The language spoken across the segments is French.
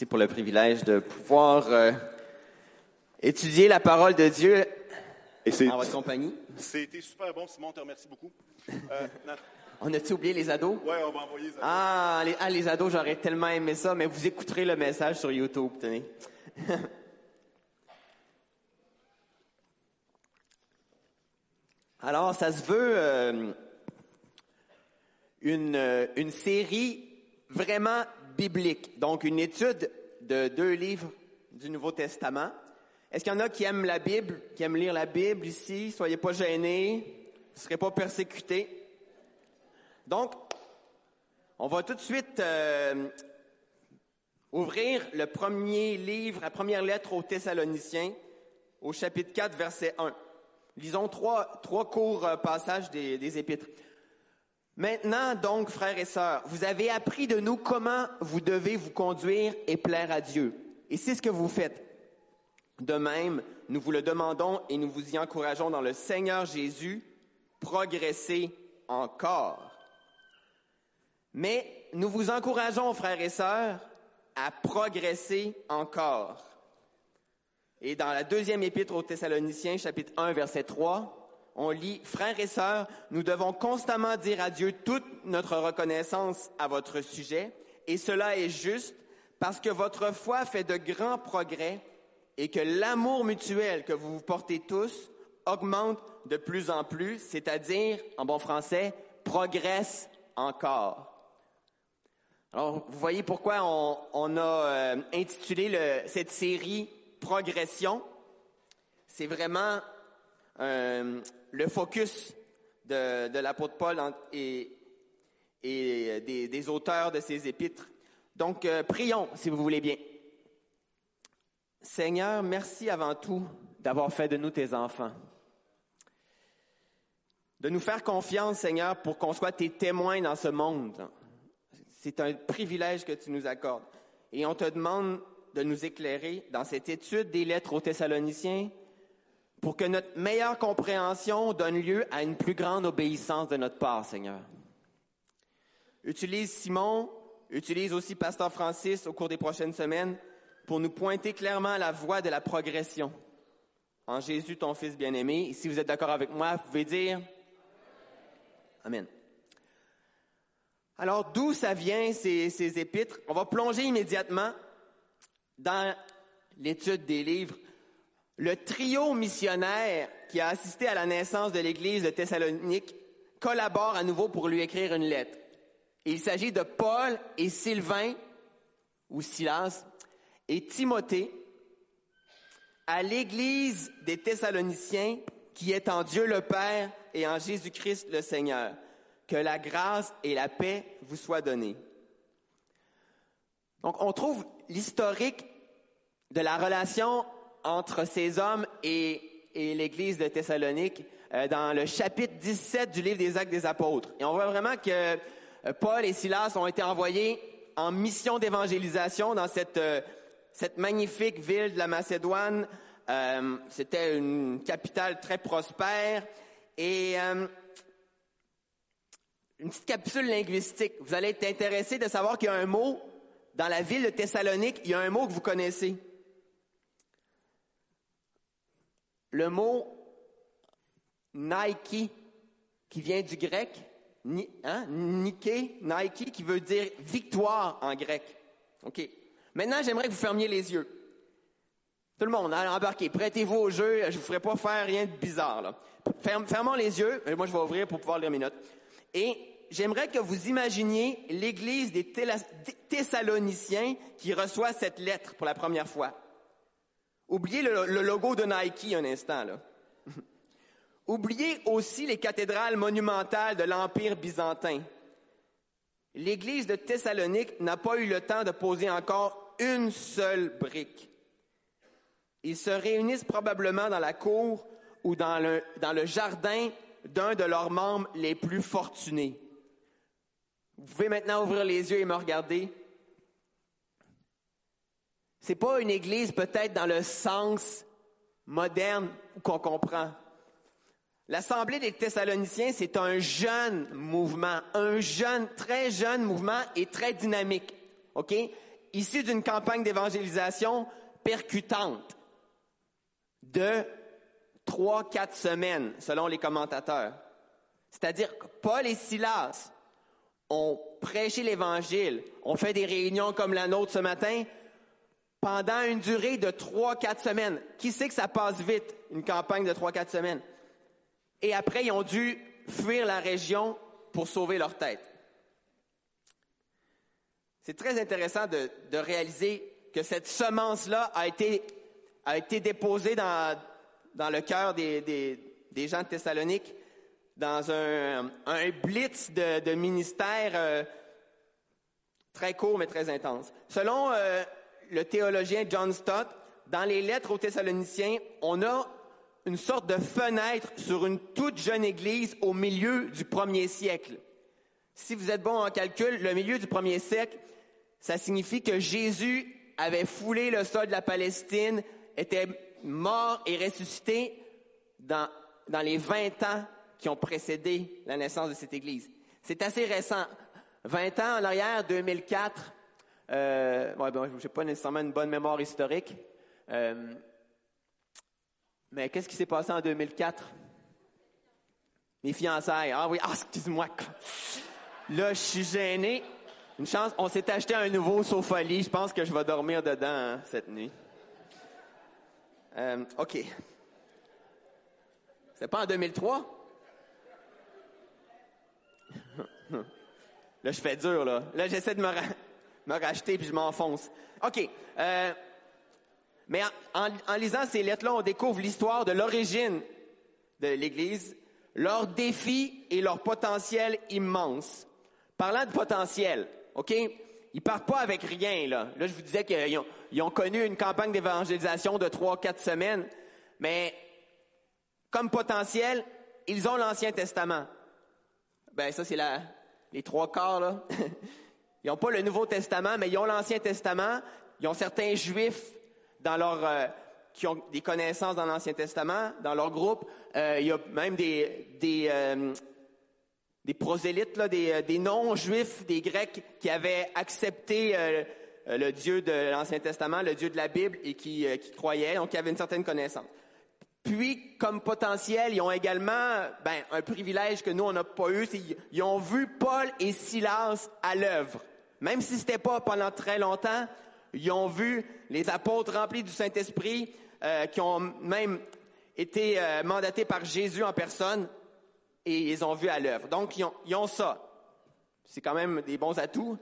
Merci pour le privilège de pouvoir euh, étudier la parole de Dieu Et en votre compagnie. c'était super bon, Simon, on te remercie beaucoup. Euh, On a-tu oublié les ados? ouais, on va envoyer ça. Ah les, ah, les ados, j'aurais tellement aimé ça, mais vous écouterez le message sur YouTube, tenez. Alors, ça se veut euh, une, une série vraiment biblique, donc une étude de deux livres du Nouveau Testament. Est-ce qu'il y en a qui aiment la Bible, qui aiment lire la Bible ici? Soyez pas gênés, ne serez pas persécutés. Donc, on va tout de suite euh, ouvrir le premier livre, la première lettre aux Thessaloniciens, au chapitre 4, verset 1. Lisons trois, trois courts euh, passages des, des épîtres. Maintenant, donc, frères et sœurs, vous avez appris de nous comment vous devez vous conduire et plaire à Dieu. Et c'est ce que vous faites. De même, nous vous le demandons et nous vous y encourageons dans le Seigneur Jésus, progressez encore. Mais nous vous encourageons, frères et sœurs, à progresser encore. Et dans la deuxième épître aux Thessaloniciens, chapitre 1, verset 3, on lit, Frères et sœurs, nous devons constamment dire à Dieu toute notre reconnaissance à votre sujet, et cela est juste parce que votre foi fait de grands progrès et que l'amour mutuel que vous vous portez tous augmente de plus en plus, c'est-à-dire, en bon français, progresse encore. Alors, vous voyez pourquoi on, a euh, intitulé cette série Progression. C'est vraiment euh, le focus de, l'apôtre Paul et, des, des auteurs de ses épîtres. Donc, euh, prions, si vous voulez bien. Seigneur, merci avant tout d'avoir fait de nous tes enfants. De nous faire confiance, Seigneur, pour qu'on soit tes témoins dans ce monde. C'est un privilège que tu nous accordes. Et on te demande de nous éclairer dans cette étude des lettres aux Thessaloniciens pour que notre meilleure compréhension donne lieu à une plus grande obéissance de notre part, Seigneur. Utilise Simon, utilise aussi Pasteur Francis au cours des prochaines semaines pour nous pointer clairement la voie de la progression. En Jésus, ton Fils bien-aimé. Et si vous êtes d'accord avec moi, vous pouvez dire Amen. Alors, d'où ça vient, ces, ces épîtres? On va plonger immédiatement dans l'étude des livres. Le trio missionnaire qui a assisté à la naissance de l'Église de Thessalonique collabore à nouveau pour lui écrire une lettre. Il s'agit de Paul et Sylvain, ou Silas, et Timothée, à l'Église des Thessaloniciens qui est en Dieu le Père et en Jésus-Christ le Seigneur. Que la grâce et la paix vous soient données. Donc, on trouve l'historique de la relation entre ces hommes et, l'Église de Thessalonique euh, dans le chapitre 17 du livre des Actes des Apôtres. Et on voit vraiment que euh, Paul et Silas ont été envoyés en mission d'évangélisation dans cette, euh, magnifique ville de la Macédoine. C'était une capitale très prospère. Et une petite capsule linguistique. Vous allez être intéressé de savoir qu'il y a un mot dans la ville de Thessalonique, il y a un mot que vous connaissez. Le mot Nike, qui vient du grec, ni, hein, Nike, Nike, qui veut dire victoire en grec. OK. Maintenant, j'aimerais que vous fermiez les yeux. Tout le monde, allez embarquez, prêtez-vous au jeu, je ne vous ferai pas faire rien de bizarre. Là. Fermons les yeux, moi je vais ouvrir pour pouvoir lire mes notes. Et j'aimerais que vous imaginiez l'église des Thessaloniciens qui reçoit cette lettre pour la première fois. Oubliez le, logo de Nike un instant. Oubliez aussi les cathédrales monumentales de l'Empire byzantin. L'Église de Thessalonique n'a pas eu le temps de poser encore une seule brique. Ils se réunissent probablement dans la cour ou dans le jardin d'un de leurs membres les plus fortunés. Vous pouvez maintenant ouvrir les yeux et me regarder. C'est pas une église peut-être dans le sens moderne qu'on comprend. L'Assemblée des Thessaloniciens, c'est un jeune mouvement, un jeune, très jeune mouvement et très dynamique. OK? issu d'une campagne d'évangélisation percutante de trois, quatre semaines, selon les commentateurs. C'est-à-dire que Paul et Silas ont prêché l'Évangile, ont fait des réunions comme la nôtre ce matin pendant une durée de trois, quatre semaines. Qui sait que ça passe vite, une campagne de trois, quatre semaines? Et après, ils ont dû fuir la région pour sauver leur tête. C'est très intéressant de, de, réaliser que cette semence-là a été, a été déposée dans, dans le cœur des, des, des gens de Thessalonique dans un, un blitz de, de ministère euh, très court mais très intense. Selon euh, le théologien John Stott, dans les lettres aux Thessaloniciens, on a une sorte de fenêtre sur une toute jeune église au milieu du premier siècle. Si vous êtes bon en calcul, le milieu du premier siècle, ça signifie que Jésus avait foulé le sol de la Palestine, était mort et ressuscité dans, dans les 20 ans qui ont précédé la naissance de cette Église. C'est assez récent. 20 ans en arrière, 2004, euh, ouais, n'ai pas nécessairement une bonne mémoire historique, euh, mais qu'est-ce qui s'est passé en 2004? Mes fiançailles. Ah oui, ah, excuse-moi. Là, je suis gêné. Une chance, on s'est acheté un nouveau sofa-lit. Je pense que je vais dormir dedans hein, cette nuit. Euh, OK. C'est pas en 2003? Là, je fais dur, là. Là, j'essaie de me, me racheter puis je m'enfonce. OK. Euh, mais en, lisant ces lettres-là, on découvre l'histoire de l'origine de l'Église, leurs défis et leur potentiel immense. Parlant de potentiel, OK? Ils partent pas avec rien, là. Là, je vous disais qu'ils ont, connu une campagne d'évangélisation de trois, quatre semaines, mais comme potentiel, ils ont l'Ancien Testament. Ben, ça, c'est les trois quarts, là. ils n'ont pas le Nouveau Testament, mais ils ont l'Ancien Testament. Ils ont certains Juifs dans leur, euh, qui ont des connaissances dans l'Ancien Testament, dans leur groupe. Euh, il y a même des, des, euh, des prosélytes, là, des, euh, des non-juifs, des Grecs qui avaient accepté euh, le Dieu de l'Ancien Testament, le Dieu de la Bible, et qui, qui croyaient, donc qui avaient une certaine connaissance. Puis, comme potentiel, ils ont également ben, un privilège que nous, on n'a pas eu, ils ont vu Paul et Silas à l'œuvre. Même si c'était pas pendant très longtemps, ils ont vu les apôtres remplis du Saint-Esprit, euh, qui ont même été euh, mandatés par Jésus en personne, et ils ont vu à l'œuvre. Donc, ils ont, ça. C'est quand même des bons atouts,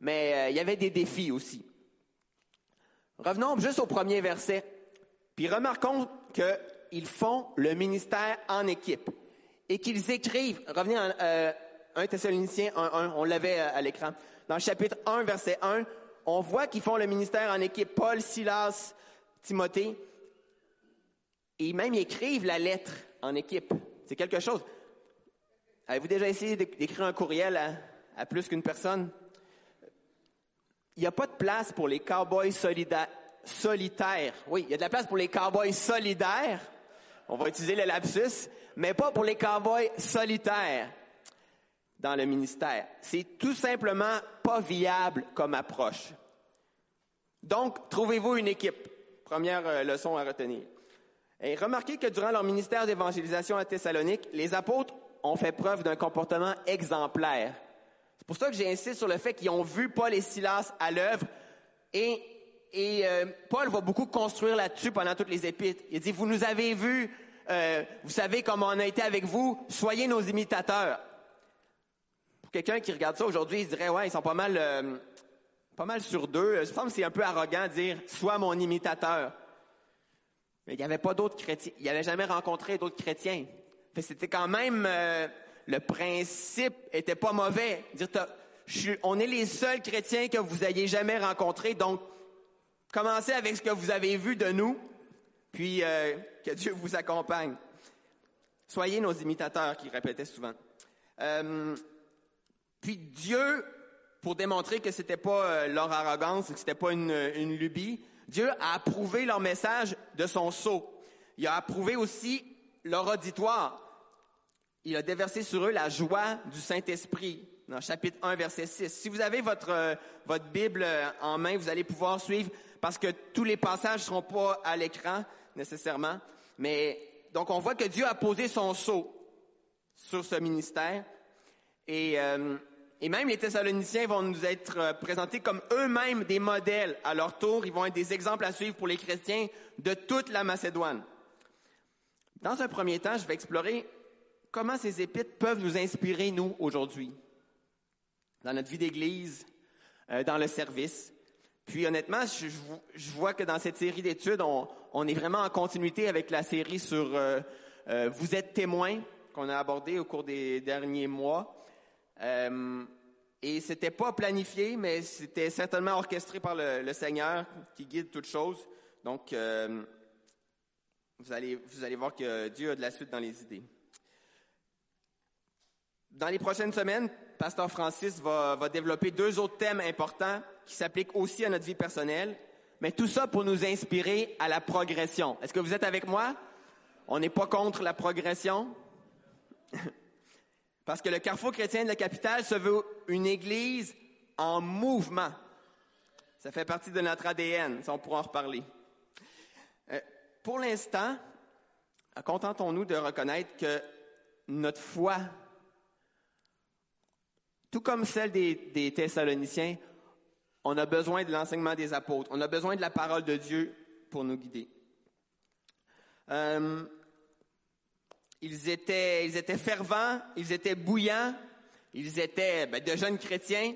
mais euh, il y avait des défis aussi. Revenons juste au premier verset. Puis remarquons que ils font le ministère en équipe et qu'ils écrivent, revenez en euh, 1 Thessaloniciens 1.1, on l'avait à, l'écran, dans le chapitre 1, verset 1, on voit qu'ils font le ministère en équipe, Paul, Silas, Timothée, et même ils écrivent la lettre en équipe. C'est quelque chose. Avez-vous déjà essayé d'écrire un courriel à, plus qu'une personne? Il n'y a pas de place pour les cowboys solitaires. Oui, il y a de la place pour les cowboys solidaires, on va utiliser le lapsus, mais pas pour les cowboys solitaires dans le ministère. C'est tout simplement pas viable comme approche. Donc, trouvez-vous une équipe? Première euh, leçon à retenir. Et remarquez que durant leur ministère d'évangélisation à Thessalonique, les apôtres ont fait preuve d'un comportement exemplaire. C'est pour ça que j'insiste sur le fait qu'ils ont vu Paul et Silas à l'œuvre et euh, Paul va beaucoup construire là-dessus pendant toutes les épîtres. Il dit, vous nous avez vus, euh, vous savez comment on a été avec vous, soyez nos imitateurs. Quelqu'un qui regarde ça aujourd'hui, il dirait, ouais, ils sont pas mal, euh, pas mal sur deux. Je pense que c'est un peu arrogant de dire, sois mon imitateur. Mais il n'y avait pas d'autres chrétiens. Il n'avait jamais rencontré d'autres chrétiens. C'était quand même, euh, le principe était pas mauvais. Dire, on est les seuls chrétiens que vous ayez jamais rencontrés, donc Commencez avec ce que vous avez vu de nous, puis euh, que Dieu vous accompagne. Soyez nos imitateurs, qui répétaient souvent. Euh, puis Dieu, pour démontrer que c'était pas euh, leur arrogance, que c'était pas une, une lubie, Dieu a approuvé leur message de son sceau. Il a approuvé aussi leur auditoire. Il a déversé sur eux la joie du Saint-Esprit. dans chapitre 1, verset 6. Si vous avez votre, euh, votre Bible euh, en main, vous allez pouvoir suivre parce que tous les passages ne seront pas à l'écran nécessairement. Mais donc on voit que Dieu a posé son sceau sur ce ministère. Et, euh, et même les Thessaloniciens vont nous être euh, présentés comme eux-mêmes des modèles à leur tour. Ils vont être des exemples à suivre pour les chrétiens de toute la Macédoine. Dans un premier temps, je vais explorer comment ces épîtres peuvent nous inspirer, nous, aujourd'hui, dans notre vie d'Église, euh, dans le service. Puis honnêtement, je, vois que dans cette série d'études, on, est vraiment en continuité avec la série sur euh, Vous êtes témoin qu'on a abordé au cours des derniers mois. Euh, et c'était pas planifié, mais c'était certainement orchestré par le, Seigneur qui guide toutes choses. Donc, euh, vous allez, vous allez voir que Dieu a de la suite dans les idées. Dans les prochaines semaines, Pasteur Francis va, va développer deux autres thèmes importants qui s'appliquent aussi à notre vie personnelle, mais tout ça pour nous inspirer à la progression. Est-ce que vous êtes avec moi? On n'est pas contre la progression? Parce que le Carrefour chrétien de la capitale se veut une église en mouvement. Ça fait partie de notre ADN, ça on pourra en reparler. Euh, pour l'instant, contentons-nous de reconnaître que notre foi, tout comme celle des, Thessaloniciens, on a besoin de l'enseignement des apôtres. On a besoin de la parole de Dieu pour nous guider. Euh, ils étaient, ils étaient fervents, ils étaient bouillants, ils étaient ben, de jeunes chrétiens.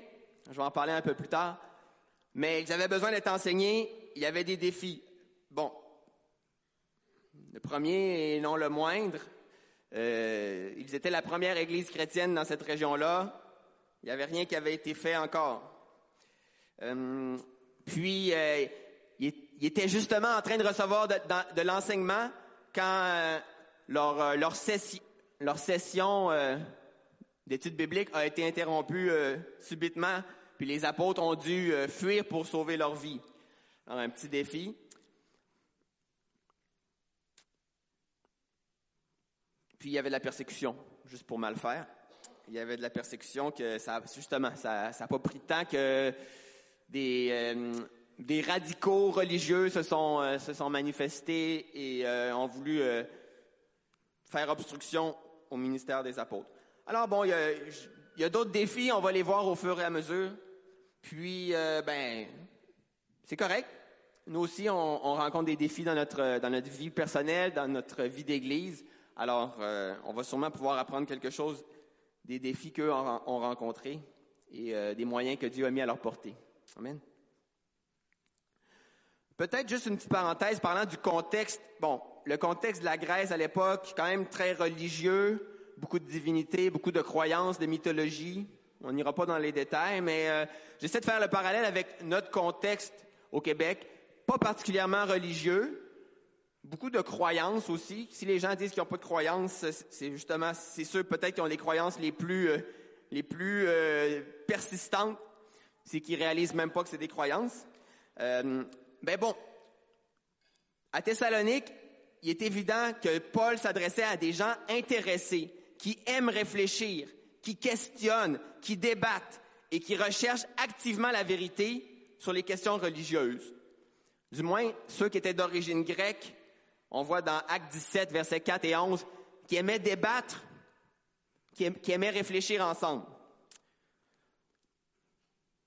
Je vais en parler un peu plus tard. Mais ils avaient besoin d'être enseignés. Il y avait des défis. Bon, le premier et non le moindre, euh, ils étaient la première église chrétienne dans cette région-là. Il n'y avait rien qui avait été fait encore. Euh, puis, euh, il, était justement en train de recevoir de l'enseignement quand euh, leur, euh, leur, session, leur session euh, d'études bibliques a été interrompue euh, subitement, puis les apôtres ont dû fuir pour sauver leur vie. Alors, un petit défi. Puis il y avait de la persécution, juste pour mal faire. Il y avait de la persécution que ça, justement, ça n'a pas pris de temps que des, des radicaux religieux se sont, se sont manifestés et ont voulu faire obstruction au ministère des apôtres. Alors bon, il y a, d'autres défis, on va les voir au fur et à mesure. Puis, ben, c'est correct. Nous aussi, on, on, rencontre des défis dans notre, dans notre vie personnelle, dans notre vie d'Église. Alors, euh, on va sûrement pouvoir apprendre quelque chose des défis qu'eux ont, ont rencontrés et euh, des moyens que Dieu a mis à leur portée. Amen. Peut-être juste une petite parenthèse parlant du contexte. Bon, le contexte de la Grèce à l'époque, quand même très religieux, beaucoup de divinités, beaucoup de croyances, de mythologie. On n'ira pas dans les détails, mais euh, j'essaie de faire le parallèle avec notre contexte au Québec, pas particulièrement religieux, beaucoup de croyances aussi. Si les gens disent qu'ils n'ont pas de croyances, c'est justement, c'est ceux peut-être qui ont les croyances les plus, euh, les plus euh, persistantes, c'est qu'ils réalisent même pas que c'est des croyances. Ben bon, à Thessalonique, il est évident que Paul s'adressait à des gens intéressés, qui aiment réfléchir, qui questionnent, qui débattent et qui recherchent activement la vérité sur les questions religieuses. Du moins, ceux qui étaient d'origine grecque on voit dans Acte 17, versets 4 et 11, qui aimaient débattre, qui aimaient réfléchir ensemble.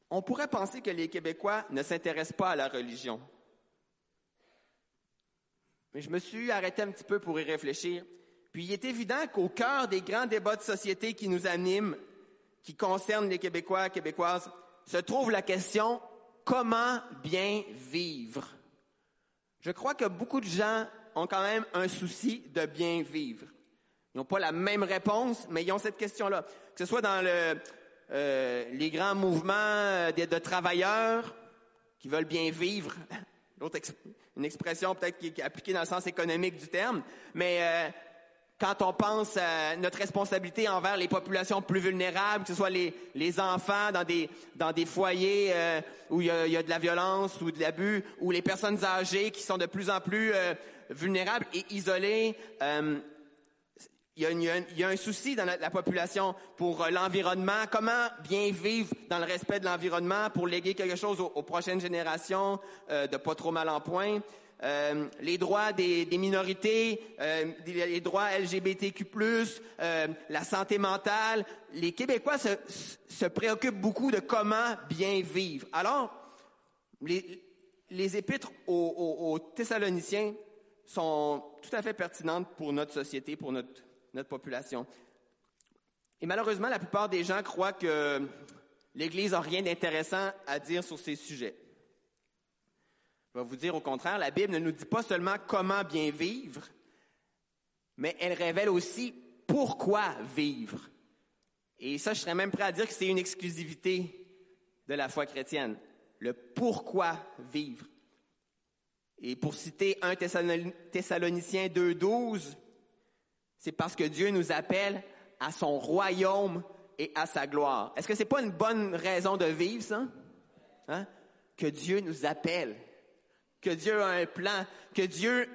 On pourrait penser que les Québécois ne s'intéressent pas à la religion. Mais je me suis arrêté un petit peu pour y réfléchir. Puis il est évident qu'au cœur des grands débats de société qui nous animent, qui concernent les Québécois et Québécoises, se trouve la question comment bien vivre? Je crois que beaucoup de gens ont quand même un souci de bien vivre. Ils n'ont pas la même réponse, mais ils ont cette question-là. Que ce soit dans euh, les grands mouvements de, de, travailleurs qui veulent bien vivre, une expression peut-être qui est appliquée dans le sens économique du terme, mais euh, quand on pense à notre responsabilité envers les populations plus vulnérables, que ce soit les, les enfants dans des, dans des foyers euh, où il y, a, y, a, de la violence ou de l'abus, ou les personnes âgées qui sont de plus en plus euh, vulnérables et isolées, euh, il y, a un- souci dans la, la population pour euh, l'environnement. Comment bien vivre dans le respect de l'environnement pour léguer quelque chose aux, prochaines générations euh, de pas trop mal en point? Euh, les droits des, minorités, les droits LGBTQ+, la santé mentale. Les Québécois se, préoccupent beaucoup de comment bien vivre. Alors, les, épîtres aux- aux Thessaloniciens sont tout à fait pertinentes pour notre société, pour notre, notre population. Et malheureusement, la plupart des gens croient que l'Église n'a rien d'intéressant à dire sur ces sujets. Je vais vous dire au contraire, la Bible ne nous dit pas seulement comment bien vivre, mais elle révèle aussi pourquoi vivre. Et ça, je serais même prêt à dire que c'est une exclusivité de la foi chrétienne, le pourquoi vivre. Et pour citer 1 Thessalon- Thessaloniciens 2.12, c'est parce que Dieu nous appelle à son royaume et à sa gloire. Est-ce que c'est pas une bonne raison de vivre, ça? Hein? Que Dieu nous appelle, que Dieu a un plan, que Dieu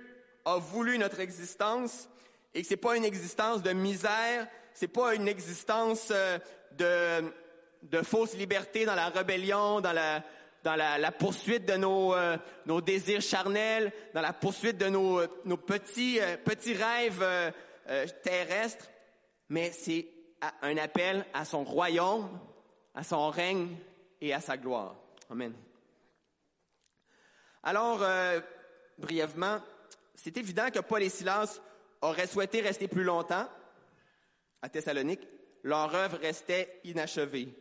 a voulu notre existence et que c'est pas une existence de misère, c'est pas une existence euh, de, fausse liberté dans la rébellion, dans la, poursuite de nos, euh, nos désirs charnels, dans la poursuite de nos, euh, petits, petits rêves euh, terrestres, mais c'est un appel à son royaume, à son règne et à sa gloire. Amen. Alors, euh, brièvement, c'est évident que Paul et Silas auraient souhaité rester plus longtemps à Thessalonique. Leur œuvre restait inachevée.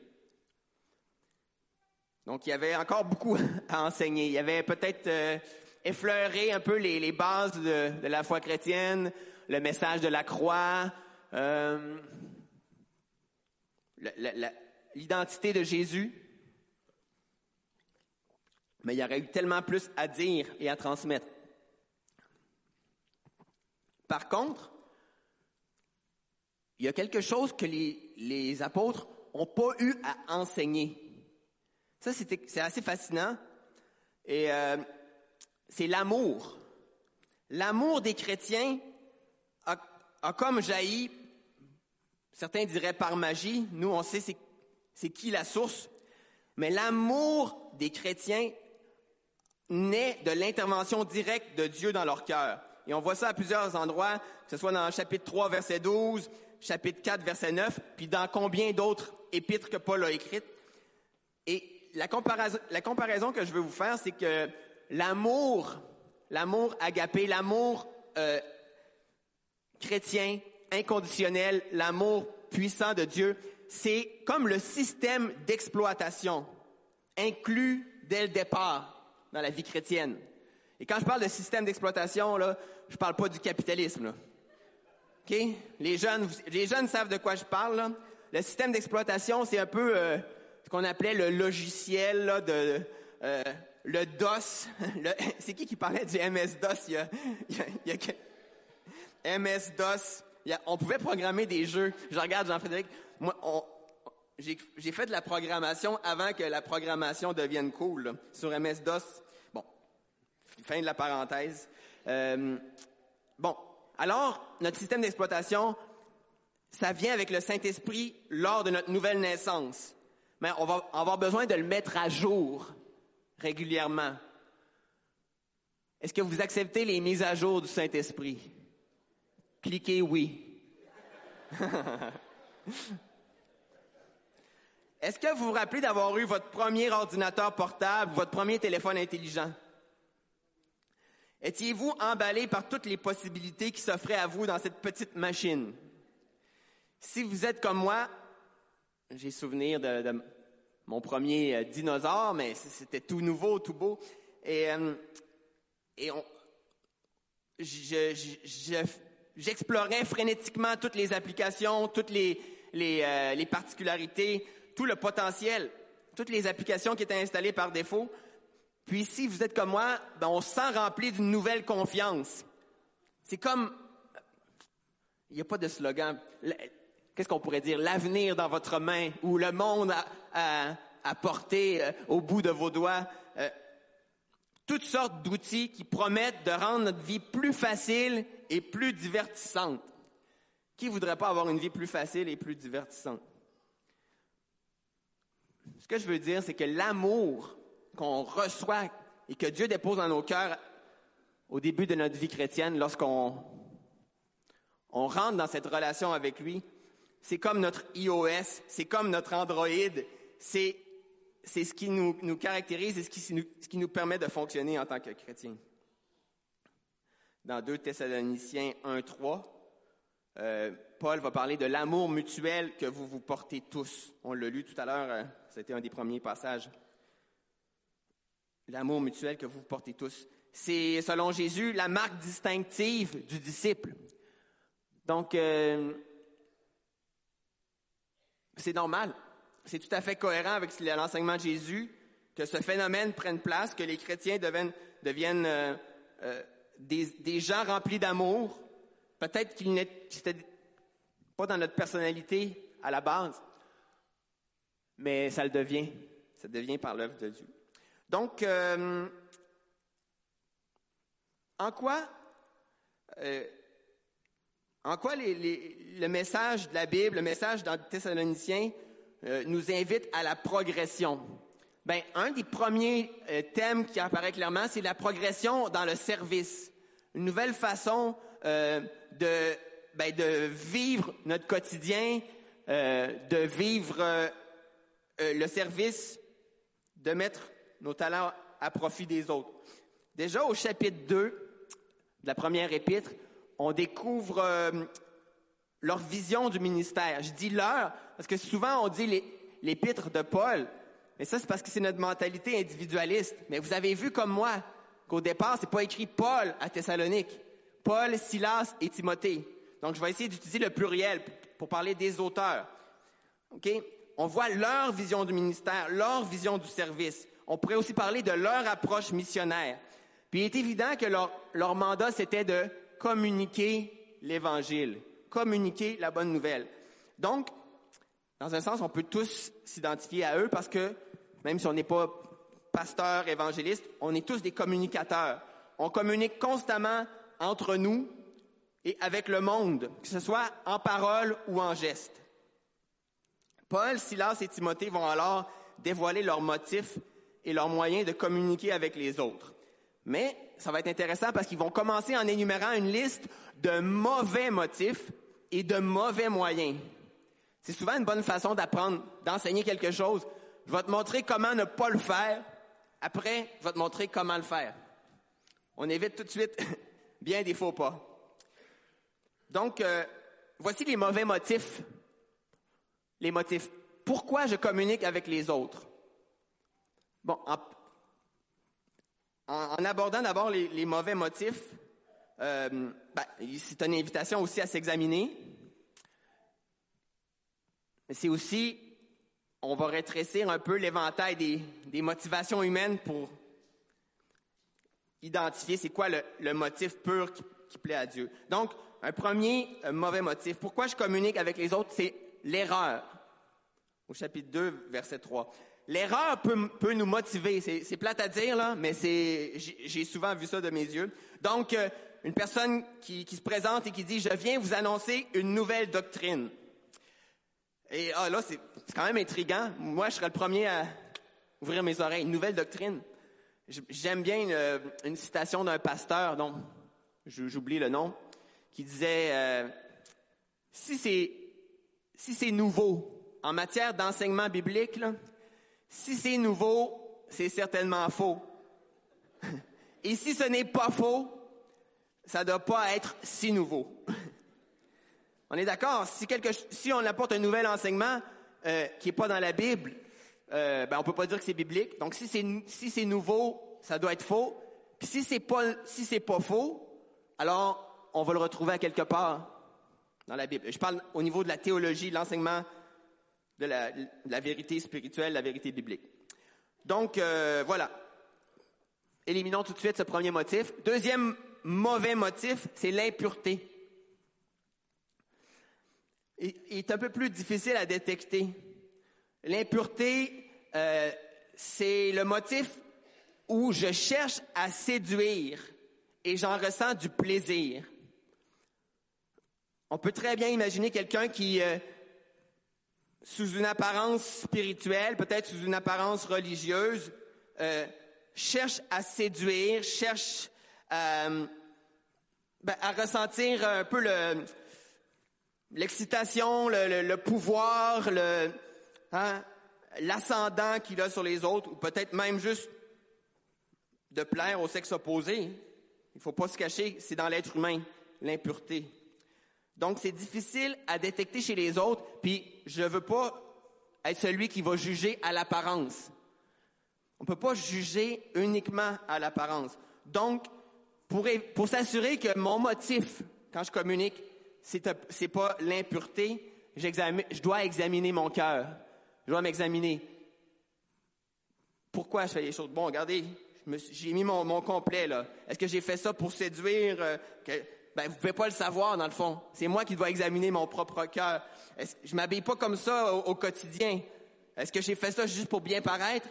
Donc, il y avait encore beaucoup à enseigner. Il y avait peut-être euh, effleuré un peu les, bases de la foi chrétienne, le message de la croix, euh, l'identité de Jésus. Mais il y aurait eu tellement plus à dire et à transmettre. Par contre, il y a quelque chose que les, apôtres n'ont pas eu à enseigner. Ça, c'est assez fascinant. Et euh, c'est l'amour. L'amour des chrétiens a, a comme jailli, certains diraient par magie, nous on sait c'est, qui la source, mais l'amour des chrétiens naît de l'intervention directe de Dieu dans leur cœur. Et on voit ça à plusieurs endroits, que ce soit dans chapitre 3, verset 12, chapitre 4, verset 9, puis dans combien d'autres épîtres que Paul a écrites. Et la comparaison, la comparaison que je veux vous faire, c'est que l'amour, l'amour agapé, l'amour euh, chrétien, inconditionnel, l'amour puissant de Dieu, c'est comme le système d'exploitation inclus dès le départ dans la vie chrétienne. Et quand je parle de système d'exploitation, là, je parle pas du capitalisme. OK? Les jeunes, les jeunes savent de quoi je parle. là. Le système d'exploitation, c'est un peu euh, ce qu'on appelait le logiciel de euh, le DOS. C'est qui qui parlait du y a, il y a- il MS-DOS. On pouvait programmer des jeux. Je regarde Jean-Frédéric. Moi, j'ai fait de la programmation avant que la programmation devienne cool sur MS-DOS. Bon, fin de la parenthèse. Euh, bon, alors, notre système d'exploitation, ça vient avec le Saint-Esprit lors de notre nouvelle naissance. Mais on va avoir besoin de le mettre à jour régulièrement. Est-ce que vous acceptez les mises à jour du Saint-Esprit? Cliquez oui. Est-ce que vous vous rappelez d'avoir eu votre premier ordinateur portable, votre premier téléphone intelligent? Étiez-vous emballé par toutes les possibilités qui s'offraient à vous dans cette petite machine? Si vous êtes comme moi, j'ai souvenir de, mon premier euh, dinosaure, mais c'était tout nouveau, tout beau. Et, euh, et on, je- je- je- j'explorais frénétiquement toutes les applications, toutes les, les, euh, les particularités, tout le potentiel, toutes les applications qui étaient installées par défaut. Puis si vous êtes comme moi, ben, on se sent rempli d'une nouvelle confiance. C'est comme, il n'y a pas de slogan. Qu'est-ce qu'on pourrait dire? L'avenir dans votre main ou le monde à, à, à porter euh, au bout de vos doigts. Euh, toutes sortes d'outils qui promettent de rendre notre vie plus facile et plus divertissante. Qui voudrait pas avoir une vie plus facile et plus divertissante? Ce que je veux dire, c'est que l'amour qu'on reçoit et que Dieu dépose dans nos cœurs au début de notre vie chrétienne, lorsqu'on on rentre dans cette relation avec lui, c'est comme notre iOS, c'est comme notre Android, c'est c'est ce qui nous, caractérise et ce qui, nous, ce qui nous permet de fonctionner en tant que chrétiens. Dans 2 Thessaloniciens 1.3, euh, Paul va parler de l'amour mutuel que vous vous portez tous. On l'a lu tout à l'heure, euh, c'était un des premiers passages. L'amour mutuel que vous vous portez tous. C'est, selon Jésus, la marque distinctive du disciple. Donc, euh, c'est normal. C'est tout à fait cohérent avec l'enseignement de Jésus que ce phénomène prenne place, que les chrétiens deviennent, euh, euh, des, gens remplis d'amour. Peut-être qu'ils n'étaient pas dans notre personnalité à la base, mais ça le devient. Ça devient par l'œuvre de Dieu. Donc, euh, en quoi, en quoi le message de la Bible, le message dans Thessaloniciens, euh, nous invite à la progression? Ben, un des premiers euh, thèmes qui apparaît clairement, c'est la progression dans le service. Une nouvelle façon euh, de, ben, de vivre notre quotidien, de vivre le service, de mettre nos talents à profit des autres. Déjà au chapitre 2 de la première épître, on découvre leur vision du ministère. Je dis leur parce que souvent on dit l'épître de Paul, mais ça c'est parce que c'est notre mentalité individualiste. Mais vous avez vu comme moi qu'au départ c'est pas écrit Paul à Thessalonique, Paul, Silas et Timothée. Donc je vais essayer d'utiliser le pluriel pour parler des auteurs. OK? On voit leur vision du ministère, leur vision du service. On pourrait aussi parler de leur approche missionnaire. Puis il est évident que leur mandat, c'était de communiquer l'Évangile, communiquer la bonne nouvelle. Donc, dans un sens, on peut tous s'identifier à eux parce que même si on n'est pas pasteur, évangéliste, on est tous des communicateurs. On communique constamment entre nous et avec le monde, que ce soit en parole ou en geste. Paul, Silas et Timothée vont alors dévoiler leurs motifs et leurs moyens de communiquer avec les autres. Mais ça va être intéressant parce qu'ils vont commencer en énumérant une liste de mauvais motifs et de mauvais moyens. C'est souvent une bonne façon d'apprendre, d'enseigner quelque chose. Je vais te montrer comment ne pas le faire. Après, je vais te montrer comment le faire. On évite tout de suite bien des faux pas. Donc, euh, voici les mauvais motifs. Les motifs. Pourquoi je communique avec les autres? Bon, en, abordant d'abord les, mauvais motifs, euh, ben, c'est une invitation aussi à s'examiner. C'est aussi, on va rétrécir un peu l'éventail des, motivations humaines pour identifier c'est quoi le, motif pur qui, plaît à Dieu. Donc, un premier un mauvais motif. Pourquoi je communique avec les autres? C'est l'erreur. Au chapitre 2, verset 3. L'erreur peut, nous motiver. C'est plate à dire, là, mais j'ai souvent vu ça de mes yeux. Donc, euh, une personne qui, se présente et qui dit, je viens vous annoncer une nouvelle doctrine. Et ah, là, c'est quand même intriguant. Moi, je serais le premier à ouvrir mes oreilles. Une nouvelle doctrine. J'aime bien une, une citation d'un pasteur, dont j'oublie le nom, qui disait, euh, si c'est si nouveau en matière d'enseignement biblique, si c'est nouveau, c'est certainement faux. Et si ce n'est pas faux, ça doit pas être si nouveau. on est d'accord? Si, on apporte un nouvel enseignement euh, qui n'est pas dans la Bible, euh, ben on peut pas dire que c'est biblique. Donc si c'est nouveau, ça doit être faux. Puis si c'est pas pas faux, alors on va le retrouver à quelque part dans la Bible. Je parle au niveau de la théologie, de l'enseignement de la, la, vérité spirituelle, la vérité biblique. Donc, euh, voilà. Éliminons tout de suite ce premier motif. Deuxième mauvais motif, c'est l'impureté. Il, est un peu plus difficile à détecter. L'impureté, euh, c'est le motif où je cherche à séduire et j'en ressens du plaisir. On peut très bien imaginer quelqu'un qui, euh, sous une apparence spirituelle, peut-être sous une apparence religieuse, euh, cherche à séduire, cherche euh, ben, à ressentir un peu le, l'excitation, le, pouvoir, hein, l'ascendant qu'il a sur les autres, ou peut-être même juste de plaire au sexe opposé. Il faut pas se cacher, c'est dans l'être humain, l'impureté. Donc, c'est difficile à détecter chez les autres, puis je veux pas être celui qui va juger à l'apparence. On peut pas juger uniquement à l'apparence. Donc, pour, s'assurer que mon motif, quand je communique, c'est, pas l'impureté, je dois examiner mon cœur. Je dois m'examiner. Pourquoi je fais les choses? Bon, regardez, j'ai mis mon, complet, là. Est-ce que j'ai fait ça pour séduire? Euh, que, ben, vous pouvez pas le savoir, dans le fond. C'est moi qui dois examiner mon propre cœur. Je m'habille pas comme ça au, quotidien. Est-ce que j'ai fait ça juste pour bien paraître?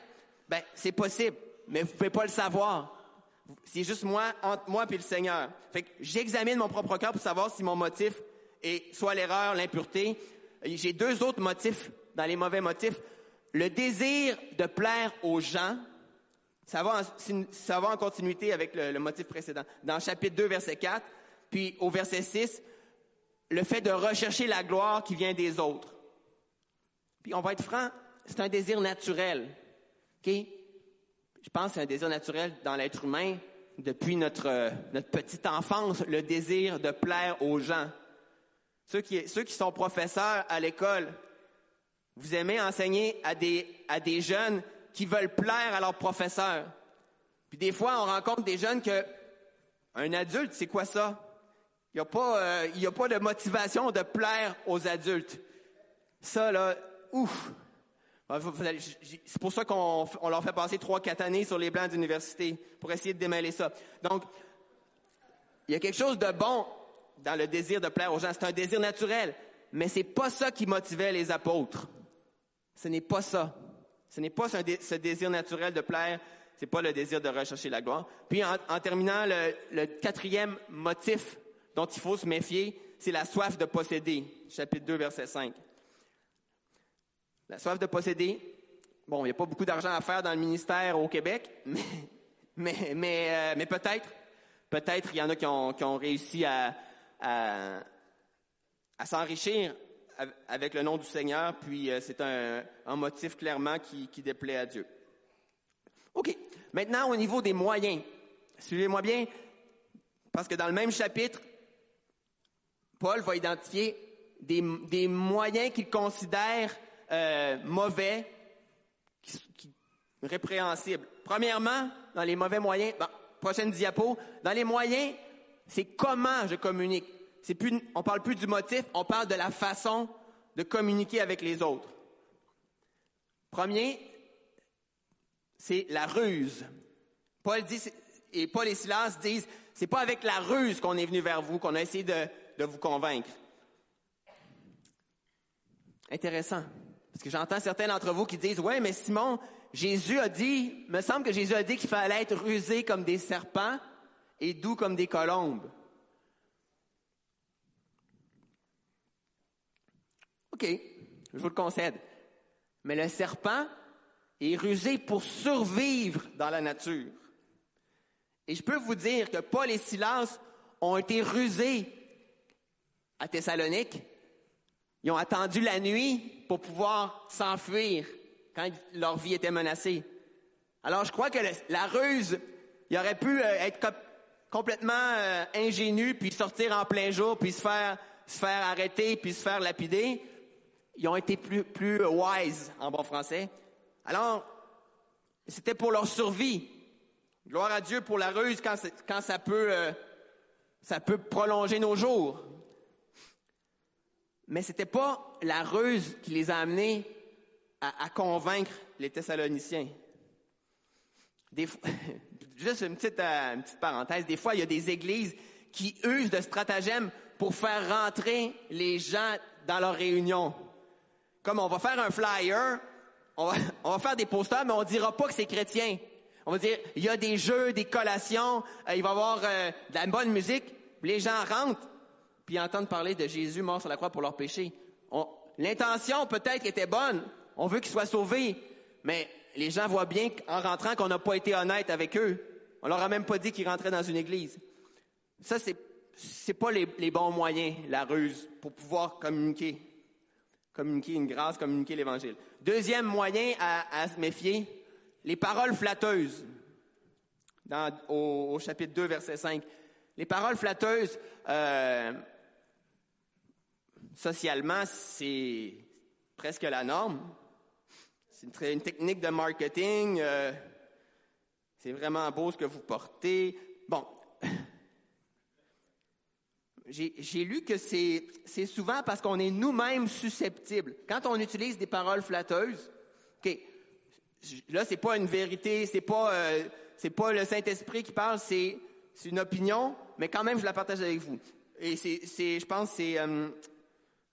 Ben, c'est possible, mais vous pouvez pas le savoir. C'est juste moi, entre moi et le Seigneur. Fait que j'examine mon propre cœur pour savoir si mon motif est soit l'erreur, l'impureté. J'ai deux autres motifs dans les mauvais motifs. Le désir de plaire aux gens, ça va en, continuité avec le, motif précédent. Dans chapitre 2, verset 4, puis au verset 6, le fait de rechercher la gloire qui vient des autres. Puis on va être franc, c'est un désir naturel. OK? Je pense que c'est un désir naturel dans l'être humain depuis notre, notre petite enfance, le désir de plaire aux gens. Ceux qui, ceux qui sont professeurs à l'école, vous aimez enseigner à des, à des jeunes qui veulent plaire à leurs professeurs. Puis des fois, on rencontre des jeunes que un adulte, c'est quoi ça? Il n'y a, euh, a pas de motivation de plaire aux adultes. Ça, là, ouf! C'est pour ça qu'on on leur fait passer trois, quatre années sur les blancs d'université pour essayer de démêler ça. Donc, il y a quelque chose de bon dans le désir de plaire aux gens. C'est un désir naturel. Mais c'est pas ça qui motivait les apôtres. Ce n'est pas ça. Ce n'est pas ce désir naturel de plaire. C'est pas le désir de rechercher la gloire. Puis en, terminant, le, quatrième motif dont il faut se méfier, c'est la soif de posséder. Chapitre 2, verset 5. La soif de posséder. Bon, il n'y a pas beaucoup d'argent à faire dans le ministère au Québec, mais, mais, euh, mais peut-être, peut-être il y en a qui ont, qui ont réussi à, à, à s'enrichir avec le nom du Seigneur, puis euh, c'est un, un, motif clairement qui, qui, déplaît à Dieu. OK. Maintenant, au niveau des moyens. Suivez-moi bien, parce que dans le même chapitre, Paul va identifier des, des moyens qu'il considère euh, mauvais, qui, qui, répréhensibles. Premièrement, dans les mauvais moyens, prochaine diapo, dans les moyens, c'est comment je communique. C'est plus, on parle plus du motif, on parle de la façon de communiquer avec les autres. Premier, c'est la ruse. Paul dit, et Paul et Silas disent, c'est pas avec la ruse qu'on est venu vers vous, qu'on a essayé de vous convaincre. Intéressant. Parce que j'entends certains d'entre vous qui disent, ouais, mais Simon, Jésus a dit, me semble que Jésus a dit qu'il fallait être rusé comme des serpents et doux comme des colombes. OK, je vous le concède. Mais le serpent est rusé pour survivre dans la nature. Et je peux vous dire que Paul et Silas ont été rusés à Thessalonique. Ils ont attendu la nuit pour pouvoir s'enfuir quand leur vie était menacée. Alors je crois que la ruse, il aurait pu euh, être complètement euh, ingénu, puis sortir en plein jour, puis se faire, se faire arrêter, puis se faire lapider. Ils ont été plus, plus wise en bon français. Alors, c'était pour leur survie. Gloire à Dieu pour la ruse quand, quand ça peut, euh, ça peut prolonger nos jours. Mais c'était pas la ruse qui les a amenés à, convaincre les Thessaloniciens. Des fois, juste une petite, euh, une petite parenthèse, des fois, il y a des églises qui usent de stratagèmes pour faire rentrer les gens dans leur réunion. Comme on va faire un flyer, on va, on va faire des posters, mais on dira pas que c'est chrétien. On va dire, il y a des jeux, des collations, euh, il va y avoir euh, de la bonne musique. Les gens rentrent, puis entendre parler de Jésus mort sur la croix pour leurs péchés. On- L'intention peut-être était bonne. On veut qu'ils soient sauvés. Mais les gens voient bien en rentrant qu'on n'a pas été honnête avec eux. On leur a même pas dit qu'ils rentraient dans une église. Ça, c'est, c'est pas les, bons moyens, la ruse, pour pouvoir communiquer. Communiquer une grâce, communiquer l'évangile. Deuxième moyen à, se méfier, les paroles flatteuses. Au chapitre 2, verset 5. Les paroles flatteuses, euh, socialement, c'est presque la norme. C'est une, technique de marketing. euh, c'est vraiment beau ce que vous portez. Bon. J'ai lu que c'est souvent parce qu'on est nous-mêmes susceptibles. Quand on utilise des paroles flatteuses, OK, là, c'est pas une vérité, c'est pas, euh, pas le Saint-Esprit qui parle, c'est, une opinion, mais quand même, je la partage avec vous. Et c'est, je pense, c'est euh,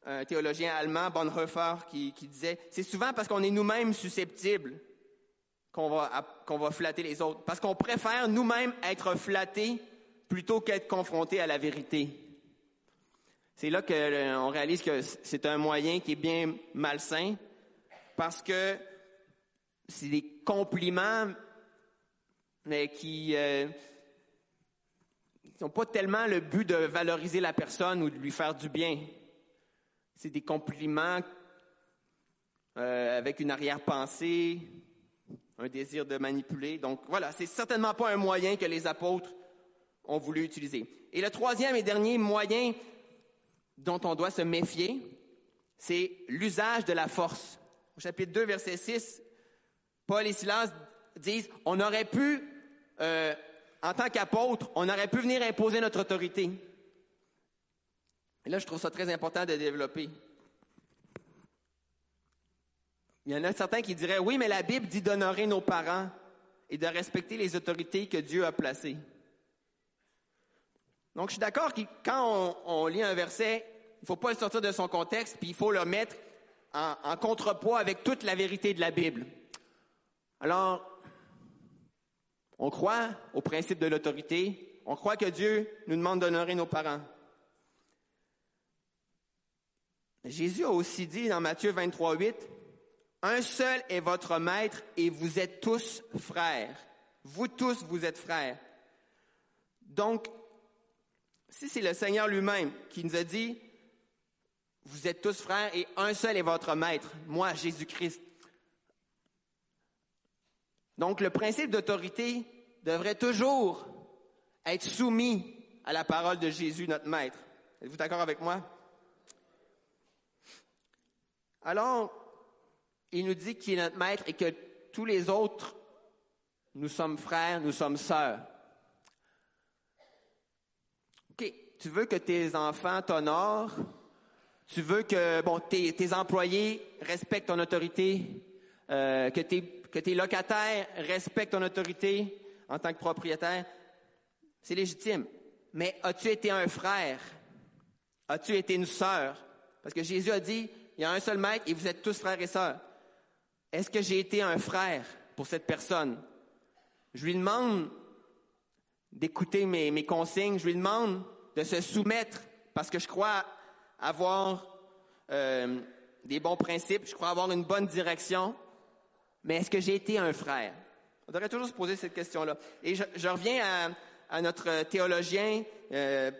un théologien allemand, Bonhoeffer, qui, disait, c'est souvent parce qu'on est nous-mêmes susceptibles qu'on va, va flatter les autres. Parce qu'on préfère nous-mêmes être flattés plutôt qu'être confrontés à la vérité. C'est là qu'on réalise que c'est un moyen qui est bien malsain, parce que c'est des compliments, mais qui euh, n'ont pas tellement le but de valoriser la personne ou de lui faire du bien. C'est des compliments euh, avec une arrière-pensée, un désir de manipuler. Donc voilà, c'est certainement pas un moyen que les apôtres ont voulu utiliser. Et le troisième et dernier moyen dont on doit se méfier, c'est l'usage de la force. Au chapitre 2, verset 6, Paul et Silas disent, on aurait pu, euh, en tant qu'apôtre, on aurait pu venir imposer notre autorité. Et là, je trouve ça très important de développer. Il y en a certains qui diraient, oui, mais la Bible dit d'honorer nos parents et de respecter les autorités que Dieu a placées. Donc, je suis d'accord que quand on, lit un verset, il ne faut pas le sortir de son contexte, puis il faut le mettre en, en contrepoids avec toute la vérité de la Bible. Alors, on croit au principe de l'autorité, on croit que Dieu nous demande d'honorer nos parents. Jésus a aussi dit dans Matthieu 23, 8, Un seul est votre maître et vous êtes tous frères. Vous tous, vous êtes frères. Donc, si c'est le Seigneur lui-même qui nous a dit, vous êtes tous frères et un seul est votre maître, moi, Jésus-Christ. Donc, le principe d'autorité devrait toujours être soumis à la parole de Jésus, notre maître. Êtes-vous d'accord avec moi? Alors, il nous dit qu'il est notre maître et que tous les autres, nous sommes frères, nous sommes sœurs. OK, tu veux que tes enfants t'honorent, tu veux que bon, tes, tes employés respectent ton autorité, euh, que, tes, que tes locataires respectent ton autorité en tant que propriétaire, c'est légitime. Mais as-tu été un frère? As-tu été une sœur? Parce que Jésus a dit, il y a un seul maître et vous êtes tous frères et sœurs. Est-ce que j'ai été un frère pour cette personne? Je lui demande d'écouter mes, mes consignes, je lui demande de se soumettre parce que je crois avoir euh, des bons principes, je crois avoir une bonne direction, mais est-ce que j'ai été un frère? On devrait toujours se poser cette question-là. Et je, reviens à, à, notre théologien euh,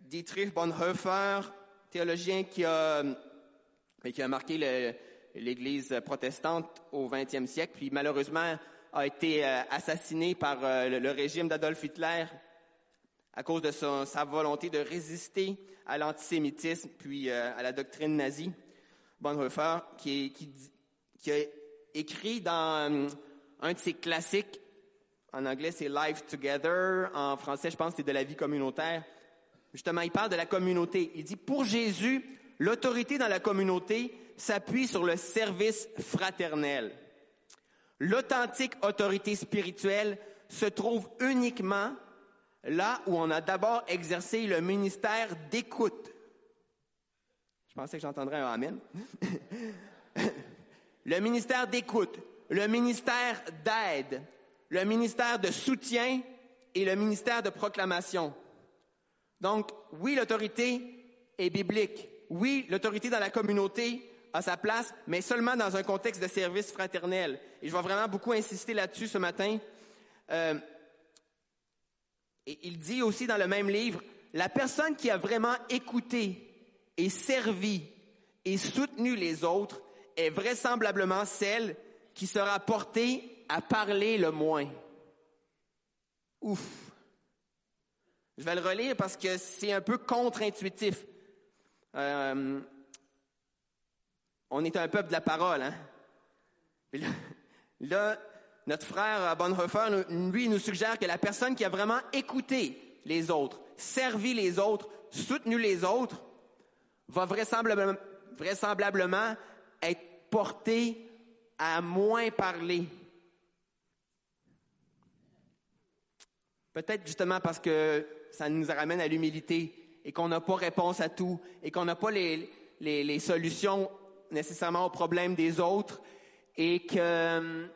Dietrich Bonhoeffer, théologien qui a, qui a marqué l'Église protestante au 20e siècle, puis malheureusement a été euh, assassiné par euh, le, régime d'Adolf Hitler à cause de sa volonté de résister à l'antisémitisme puis euh, à la doctrine nazie. Bonhoeffer, qui, a écrit dans un de ses classiques, en anglais c'est Life Together, en français je pense c'est de la vie communautaire. Justement, il parle de la communauté. Il dit, pour Jésus, l'autorité dans la communauté s'appuie sur le service fraternel. L'authentique autorité spirituelle se trouve uniquement là où on a d'abord exercé le ministère d'écoute. Je pensais que j'entendrais un Amen. le ministère d'écoute, le ministère d'aide, le ministère de soutien et le ministère de proclamation. Donc, oui, l'autorité est biblique. Oui, l'autorité dans la communauté a sa place, mais seulement dans un contexte de service fraternel. Et je vais vraiment beaucoup insister là-dessus ce matin. Euh, et il dit aussi dans le même livre, la personne qui a vraiment écouté et servi et soutenu les autres est vraisemblablement celle qui sera portée à parler le moins. Ouf. Je vais le relire parce que c'est un peu contre-intuitif. Euh, on est un peuple de la parole, hein? Là, notre frère Bonhoeffer, lui, nous suggère que la personne qui a vraiment écouté les autres, servi les autres, soutenu les autres, va vraisemblablement, vraisemblablement être portée à moins parler. Peut-être justement parce que ça nous ramène à l'humilité et qu'on n'a pas réponse à tout et qu'on n'a pas les, solutions nécessairement aux problèmes des autres et que hum,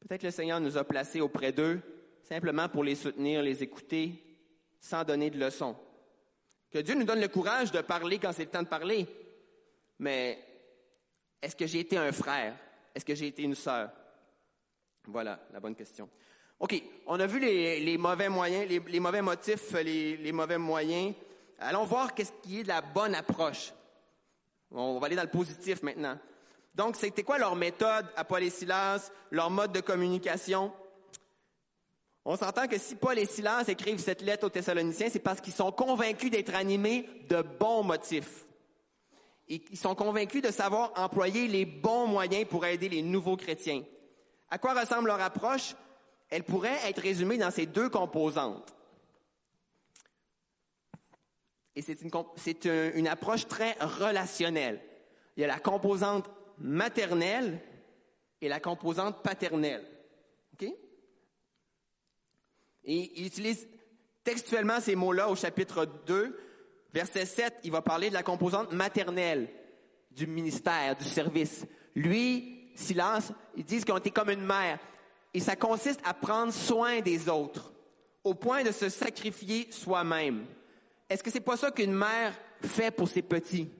peut-être le Seigneur nous a placés auprès d'eux simplement pour les soutenir, les écouter sans donner de leçons. Que Dieu nous donne le courage de parler quand c'est le temps de parler. Mais est-ce que j'ai été un frère? Est-ce que j'ai été une sœur? Voilà la bonne question. OK, on a vu les, mauvais moyens, les, mauvais motifs, les, mauvais moyens. Allons voir qu'est-ce qui est la bonne approche. On va aller dans le positif maintenant. Donc, c'était quoi leur méthode à Paul et Silas, leur mode de communication? On s'entend que si Paul et Silas écrivent cette lettre aux Thessaloniciens, c'est parce qu'ils sont convaincus d'être animés de bons motifs. Ils sont convaincus de savoir employer les bons moyens pour aider les nouveaux chrétiens. À quoi ressemble leur approche? Elle pourrait être résumée dans ces deux composantes. Et c'est une, approche très relationnelle. Il y a la composante maternelle et la composante paternelle. OK? Et il utilise textuellement ces mots-là au chapitre 2, verset 7, il va parler de la composante maternelle du ministère, du service. Lui, Silence, ils disent qu'on était comme une mère. Et ça consiste à prendre soin des autres, au point de se sacrifier soi-même. Est-ce que c'est pas ça qu'une mère fait pour ses petits?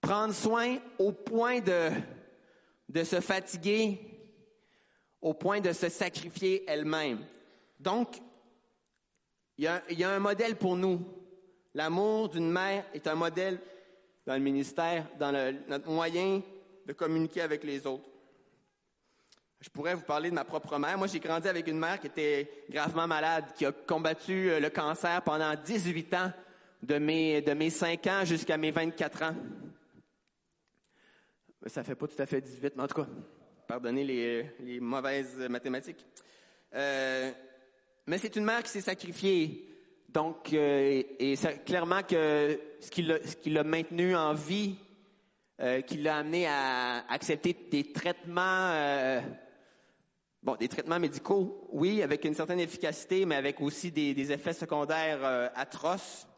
Prendre soin au point de, de se fatiguer, au point de se sacrifier elle-même. Donc, il y, a, un modèle pour nous. L'amour d'une mère est un modèle dans le ministère, dans notre moyen de communiquer avec les autres. Je pourrais vous parler de ma propre mère. Moi, j'ai grandi avec une mère qui était gravement malade, qui a combattu euh, le cancer pendant 18 ans, de mes, de mes 5 ans jusqu'à mes 24 ans. Ça fait pas tout à fait 18, mais en tout cas, pardonnez les, les mauvaises mathématiques. Euh, mais c'est une mère qui s'est sacrifiée. Donc, euh, et clairement que ce qui l'a, maintenu en vie, qui l'a amené à accepter des traitements, bon, des traitements médicaux, oui, avec une certaine efficacité, mais avec aussi des, effets secondaires euh, atroces.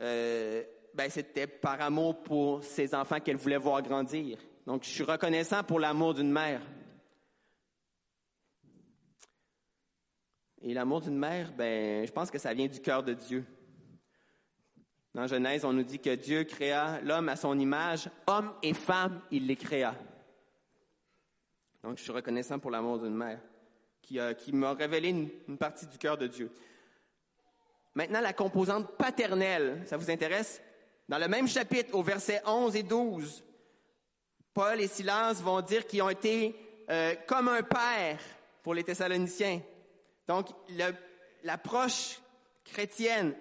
Euh, ben, c'était par amour pour ses enfants qu'elle voulait voir grandir. Donc, je suis reconnaissant pour l'amour d'une mère. Et l'amour d'une mère, ben, je pense que ça vient du cœur de Dieu. Dans Genèse, on nous dit que Dieu créa l'homme à son image, homme et femme, il les créa. Donc, je suis reconnaissant pour l'amour d'une mère qui, qui m'a révélé une, partie du cœur de Dieu. Maintenant, la composante paternelle, ça vous intéresse? Dans le même chapitre, au verset 11 et 12, Paul et Silas vont dire qu'ils ont été euh, comme un père pour les Thessaloniciens. Donc, l'approche chrétienne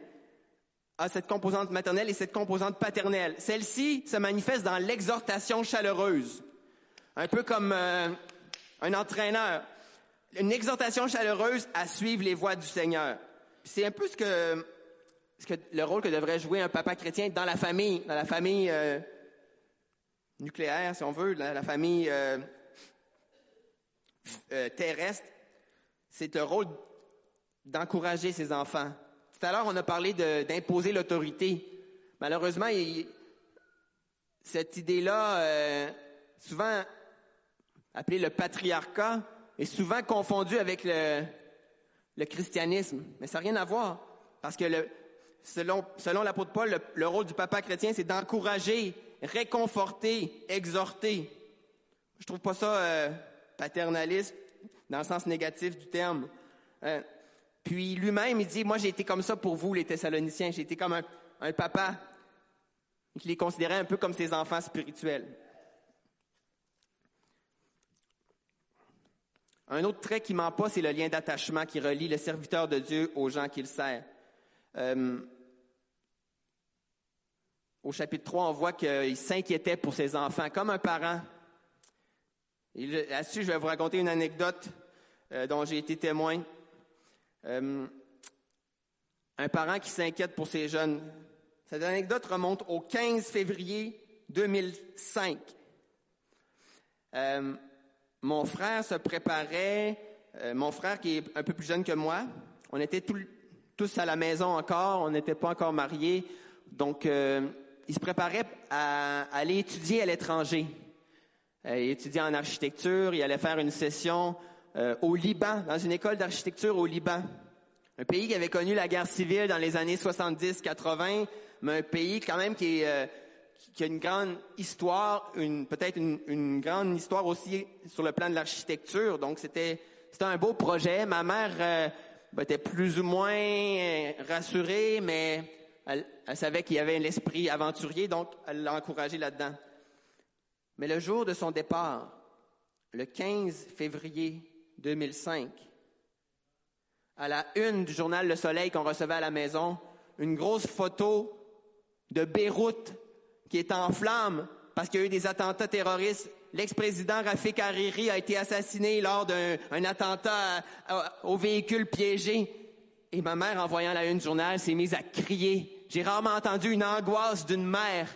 a cette composante maternelle et cette composante paternelle. Celle-ci se manifeste dans l'exhortation chaleureuse, un peu comme euh, un entraîneur. Une exhortation chaleureuse à suivre les voies du Seigneur. C'est un peu ce que, ce que le rôle que devrait jouer un papa chrétien dans la famille, dans la famille euh, nucléaire, si on veut, la, la famille euh, euh, terrestre. C'est le rôle d'encourager ses enfants. Tout à l'heure, on a parlé d'imposer l'autorité. Malheureusement, cette idée-là, souvent appelée le patriarcat, est souvent confondue avec le, christianisme. Mais ça n'a rien à voir. Parce que le, selon, l'apôtre Paul, le, le rôle du papa chrétien, c'est d'encourager, réconforter, exhorter. Je trouve pas ça euh, paternaliste dans le sens négatif du terme. Euh, puis lui-même, il dit, moi j'ai été comme ça pour vous, les Thessaloniciens. J'ai été comme un, papa. Je les considérais un peu comme ses enfants spirituels. Un autre trait qui ment pas, c'est le lien d'attachement qui relie le serviteur de Dieu aux gens qu'il sert. Euh, au chapitre 3, on voit qu'il s'inquiétait pour ses enfants, comme un parent. Là-dessus, je vais vous raconter une anecdote euh, dont j'ai été témoin. Euh, un parent qui s'inquiète pour ses jeunes. Cette anecdote remonte au 15 février 2005. Mon frère se préparait, euh, mon frère qui est un peu plus jeune que moi, on était tous à la maison encore, on n'était pas encore mariés, donc euh, il se préparait à, aller étudier à l'étranger. Euh, il étudiait en architecture, il allait faire une session au Liban, dans une école d'architecture au Liban. Un pays qui avait connu la guerre civile dans les années 70-80, mais un pays quand même qui, est, qui- a une grande histoire, une, peut-être une, grande histoire aussi sur le plan de l'architecture. Donc c'était c'était un beau projet. Ma mère euh, ben, était plus ou moins euh, rassurée, mais elle, savait qu'il y avait l'esprit aventurier, donc elle l'a encouragé là-dedans. Mais le jour de son départ, le 15 février 2005, à la une du journal Le Soleil qu'on recevait à la maison, une grosse photo de Beyrouth qui est en flammes parce qu'il y a eu des attentats terroristes. L'ex-président Rafik Hariri a été assassiné lors d'un un attentat au véhicule piégé. Et ma mère, en voyant la une journal, s'est mise à crier. J'ai rarement entendu une angoisse d'une mère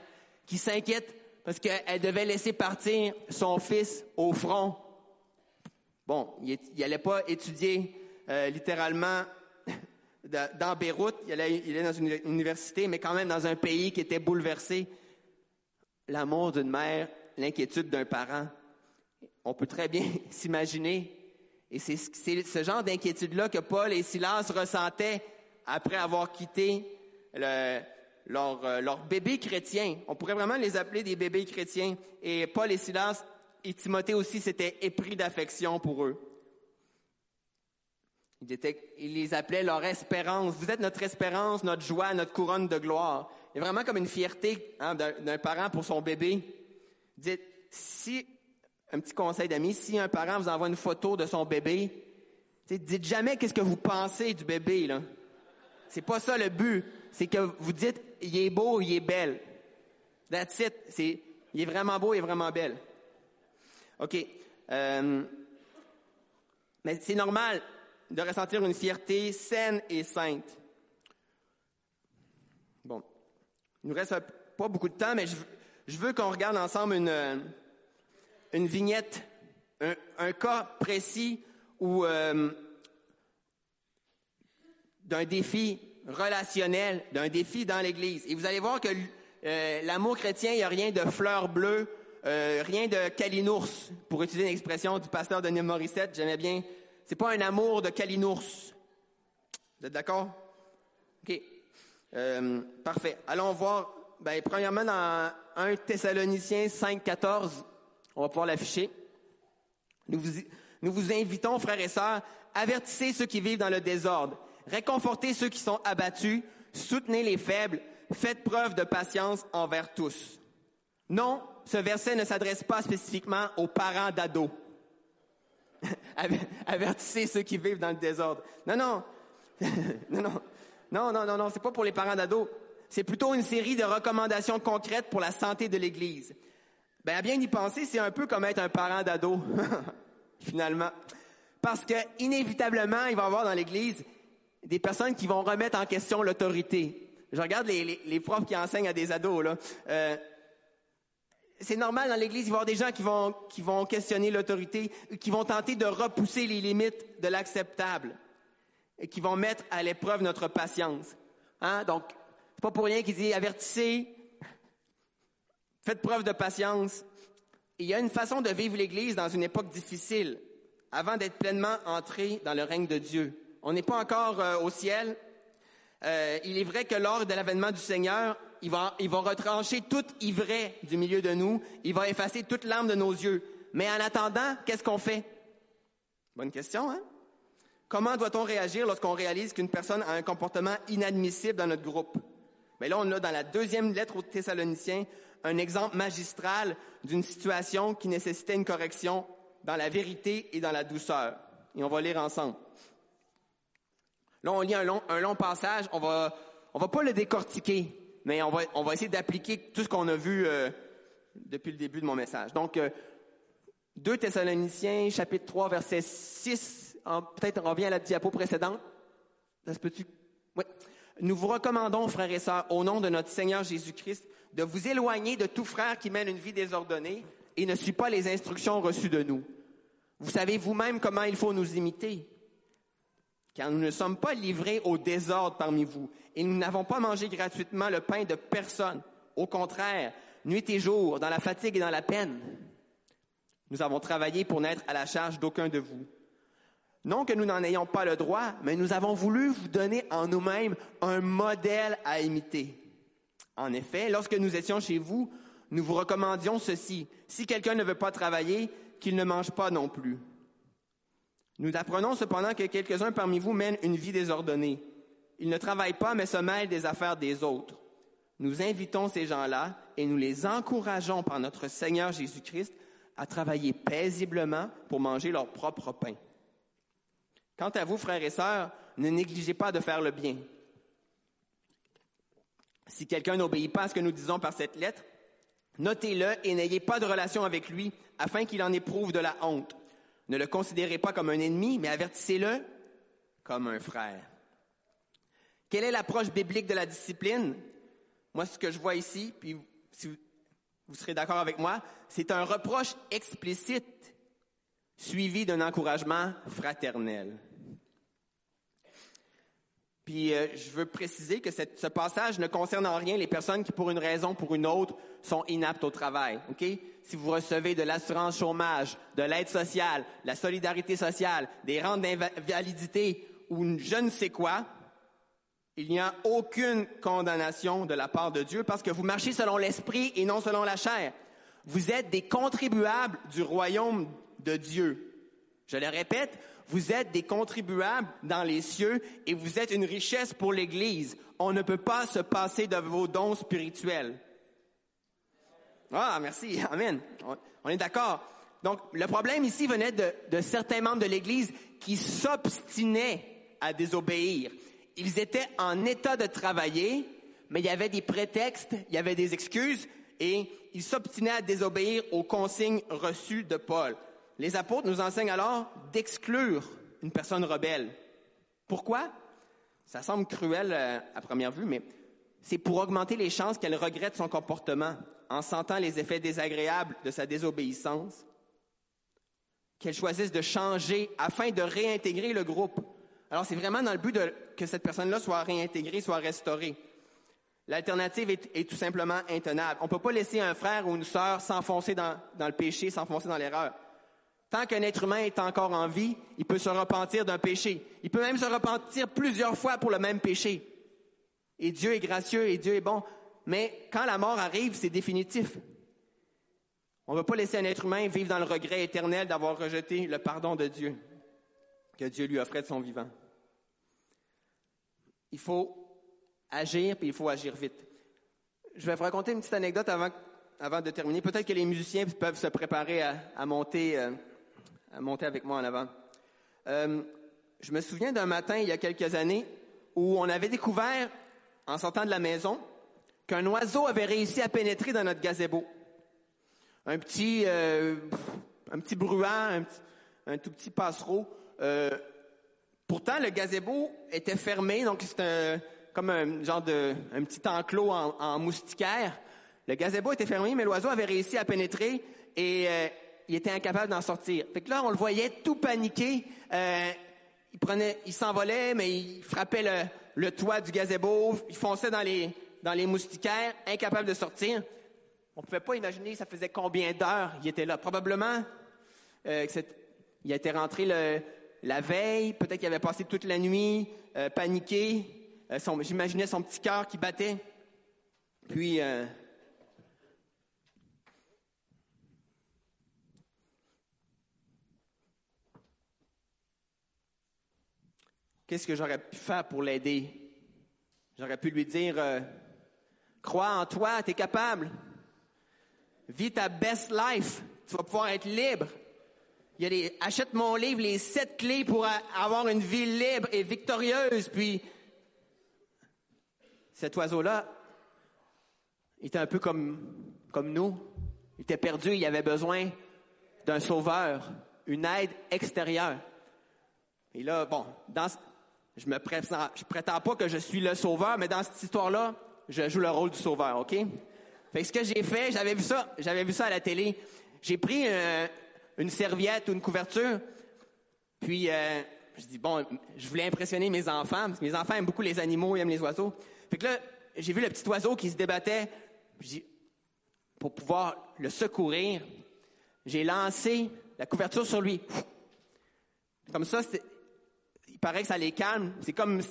qui s'inquiète parce qu'elle devait laisser partir son fils au front. Bon, il n'allait pas étudier euh, littéralement dans Beyrouth, il allait, il allait dans une université, mais quand même dans un pays qui était bouleversé. L'amour d'une mère, l'inquiétude d'un parent, on peut très bien s'imaginer. Et c'est ce- genre d'inquiétude-là que Paul et Silas ressentaient après avoir quitté le- leur, euh, leur bébé chrétien. On pourrait vraiment les appeler des bébés chrétiens. Et Paul et Silas et Timothée aussi s'étaient épris d'affection pour eux. Ils les appelaient leur espérance. Vous êtes notre espérance, notre joie, notre couronne de gloire. Il y a vraiment comme une fierté hein, d'un parent pour son bébé. Dites, si, un petit conseil d'amis, si un parent vous envoie une photo de son bébé, dites jamais qu'est-ce que vous pensez du bébé, là. C'est pas ça le but. C'est que vous dites, il est beau, il est belle. That's it. C'est, il est vraiment beau, il est vraiment belle. OK. Euh, mais c'est normal de ressentir une fierté saine et sainte. Bon. Il nous reste pas beaucoup de temps, mais je, veux- qu'on regarde ensemble une, euh, une vignette, un, cas précis où euh, d'un défi relationnel, d'un défi dans l'Église. Et vous allez voir que euh, l'amour chrétien, il n'y a rien de fleur bleue, rien de calinours, pour utiliser une expression du pasteur Denis Morissette, j'aimais bien. C'est pas un amour de calinours. Vous êtes d'accord? OK. Euh, parfait. Allons voir, ben, premièrement, dans 1 Thessaloniciens 5, 14, on va pouvoir l'afficher. Nous vous, nous vous invitons, frères et sœurs, avertissez ceux qui vivent dans le désordre, réconfortez ceux qui sont abattus, soutenez les faibles, faites preuve de patience envers tous. Non, ce verset ne s'adresse pas spécifiquement aux parents d'ados. Aver- Avertissez ceux qui vivent dans le désordre. Non, non. non, non. Non, non, non, non, c'est pas pour les parents d'ados. C'est plutôt une série de recommandations concrètes pour la santé de l'Église. Ben, à bien y penser, c'est un peu comme être un parent d'ado, finalement. Parce que, inévitablement, il va y avoir dans l'Église des personnes qui vont remettre en question l'autorité. Je regarde les, profs qui enseignent à des ados. Euh, c'est normal dans l'Église, il va y avoir des gens qui vont, qui vont questionner l'autorité, qui vont tenter de repousser les limites de l'acceptable qui vont mettre à l'épreuve notre patience. Hein? Donc, c'est pas pour rien qu'il dit avertissez, faites preuve de patience. Il y a une façon de vivre l'Église dans une époque difficile, avant d'être pleinement entré dans le règne de Dieu. On n'est pas encore euh, au ciel. Euh, il est vrai que lors de l'avènement du Seigneur, il va, il va retrancher toute ivraie du milieu de nous. Il va effacer toute larme de nos yeux. Mais en attendant, qu'est-ce qu'on fait? Bonne question, hein? Comment doit-on réagir lorsqu'on réalise qu'une personne a un comportement inadmissible dans notre groupe? Mais là, on a dans la deuxième lettre aux Thessaloniciens un exemple magistral d'une situation qui nécessitait une correction dans la vérité et dans la douceur. Et on va lire ensemble. Là, on lit un long, passage. On va, va pas le décortiquer, mais on va, on va essayer d'appliquer tout ce qu'on a vu euh, depuis le début de mon message. Donc, euh, 2 Thessaloniciens, chapitre 3, verset 6. Peut-être on revient à la diapo précédente. Nous vous recommandons, frères et sœurs, au nom de notre Seigneur Jésus-Christ, de vous éloigner de tout frère qui mène une vie désordonnée et ne suit pas les instructions reçues de nous. Vous savez vous-même comment il faut nous imiter car nous ne sommes pas livrés au désordre parmi vous, et nous n'avons pas mangé gratuitement le pain de personne. Au contraire, nuit et jour, dans la fatigue et dans la peine, nous avons travaillé pour n'être à la charge d'aucun de vous. Non que nous n'en ayons pas le droit, mais nous avons voulu vous donner en nous-mêmes un modèle à imiter. En effet, lorsque nous étions chez vous, nous vous recommandions ceci. Si quelqu'un ne veut pas travailler, qu'il ne mange pas non plus. Nous apprenons cependant que quelques-uns parmi vous mènent une vie désordonnée. Ils ne travaillent pas, mais se mêlent des affaires des autres. Nous invitons ces gens-là et nous les encourageons par notre Seigneur Jésus-Christ à travailler paisiblement pour manger leur propre pain. Quant à vous, frères et sœurs, ne négligez pas de faire le bien. Si quelqu'un n'obéit pas à ce que nous disons par cette lettre, notez-le et n'ayez pas de relation avec lui afin qu'il en éprouve de la honte. Ne le considérez pas comme un ennemi, mais avertissez-le comme un frère. Quelle est l'approche biblique de la discipline? Moi, ce que je vois ici, puis si vous, serez d'accord avec moi, c'est un reproche explicite suivi d'un encouragement fraternel. Puis euh, je veux préciser que ce passage ne concerne en rien les personnes qui, pour une raison ou pour une autre, sont inaptes au travail. Si vous recevez de l'assurance chômage, de l'aide sociale, la solidarité sociale, des rentes d'invalidité ou je ne sais quoi, il n'y a aucune condamnation de la part de Dieu parce que vous marchez selon l'esprit et non selon la chair. Vous êtes des contribuables du royaume de Dieu. Je le répète, vous êtes des contribuables dans les cieux et vous êtes une richesse pour l'Église. On ne peut pas se passer de vos dons spirituels. Ah, merci. Amen. On est d'accord. Donc, le problème ici venait de, de certains membres de l'Église qui s'obstinaient à désobéir. Ils étaient en état de travailler, mais il y avait des prétextes, il y avait des excuses, et ils s'obstinaient à désobéir aux consignes reçues de Paul. Les apôtres nous enseignent alors d'exclure une personne rebelle. Pourquoi? Ça semble cruel euh, à première vue, mais c'est pour augmenter les chances qu'elle regrette son comportement en sentant les effets désagréables de sa désobéissance, qu'elle choisisse de changer afin de réintégrer le groupe. Alors c'est vraiment dans le but de, que cette personne-là soit réintégrée, soit restaurée. L'alternative est, tout simplement intenable. On ne peut pas laisser un frère ou une sœur s'enfoncer dans le péché, s'enfoncer dans l'erreur. Tant qu'un être humain est encore en vie, il peut se repentir d'un péché. Il peut même se repentir plusieurs fois pour le même péché. Et Dieu est gracieux et Dieu est bon. Mais quand la mort arrive, c'est définitif. On ne va pas laisser un être humain vivre dans le regret éternel d'avoir rejeté le pardon de Dieu que Dieu lui offrait de son vivant. Il faut agir, puis il faut agir vite. Je vais vous raconter une petite anecdote avant, avant de terminer. Peut-être que les musiciens peuvent se préparer à, monter. Euh, monter avec moi en avant. Euh, je me souviens d'un matin, il y a quelques années, où on avait découvert, en sortant de la maison, qu'un oiseau avait réussi à pénétrer dans notre gazebo. Un petit, euh, un petit bruant, un, tout petit passereau. Euh, pourtant, le gazebo était fermé, donc c'était comme un genre de un petit enclos en, en, moustiquaire. Le gazebo était fermé, mais l'oiseau avait réussi à pénétrer et il était incapable d'en sortir. Fait que là, on le voyait tout paniqué. Euh, il prenait, il s'envolait, mais il frappait le, toit du gazebo, il fonçait dans les, dans les moustiquaires, incapable de sortir. On pouvait pas imaginer ça faisait combien d'heures il était là. Probablement, euh, il était rentré la veille, peut-être qu'il avait passé toute la nuit, euh, paniqué. j'imaginais son petit cœur qui battait. Puis, qu'est-ce que j'aurais pu faire pour l'aider? J'aurais pu lui dire, euh, crois en toi, tu es capable. Vis ta best life. Tu vas pouvoir être libre. Il y a des, achète mon livre, les sept clés pour avoir une vie libre et victorieuse. Puis, cet oiseau-là, il était un peu comme, comme nous. Il était perdu, il avait besoin d'un sauveur, une aide extérieure. Et là, bon, dans, je me prétends, prétends pas que je suis le sauveur, mais dans cette histoire-là, je joue le rôle du sauveur, OK? Fait que ce que j'ai fait, j'avais vu ça, j'avais vu ça à la télé. J'ai pris une serviette ou une couverture, puis euh, je dis bon, je voulais impressionner mes enfants, parce que mes enfants aiment beaucoup les animaux, ils aiment les oiseaux. Fait que là, j'ai vu le petit oiseau qui se débattait. Dis, pour pouvoir le secourir, j'ai lancé la couverture sur lui. Comme ça, il paraît que ça les calme. C'est comme,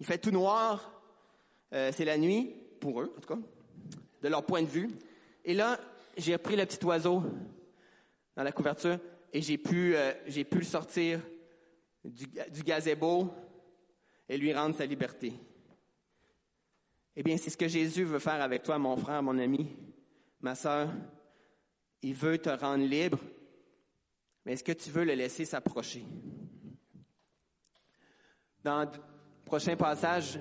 il fait tout noir. Euh, c'est la nuit, pour eux, en tout cas, de leur point de vue. Et là, j'ai pris le petit oiseau dans la couverture et j'ai pu, euh, j'ai pu le sortir du, du gazebo et lui rendre sa liberté. Eh bien, c'est ce que Jésus veut faire avec toi, mon frère, mon ami, ma sœur. Il veut te rendre libre, mais est-ce que tu veux le laisser s'approcher? Dans le prochain passage,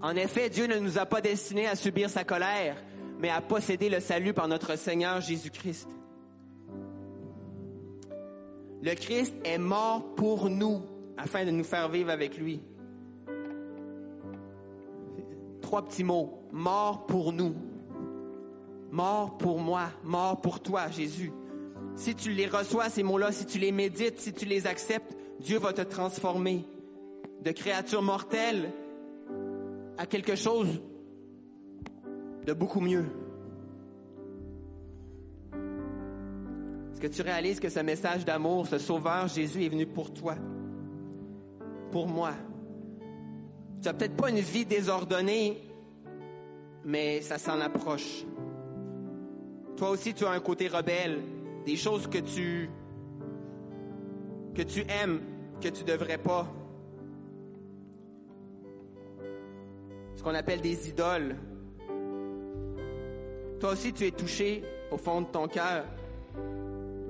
en effet, Dieu ne nous a pas destinés à subir sa colère, mais à posséder le salut par notre Seigneur Jésus-Christ. Le Christ est mort pour nous afin de nous faire vivre avec lui. Trois petits mots. Mort pour nous. Mort pour moi. Mort pour toi, Jésus. Si tu les reçois, ces mots-là, si tu les médites, si tu les acceptes, Dieu va te transformer de créature mortelle à quelque chose de beaucoup mieux. Est-ce que tu réalises que ce message d'amour, ce sauveur Jésus est venu pour toi, pour moi? Tu n'as peut-être pas une vie désordonnée, mais ça s'en approche. Toi aussi, tu as un côté rebelle, des choses que tu aimes, que tu devrais pas. Ce qu'on appelle des idoles. Toi aussi, tu es touché au fond de ton cœur.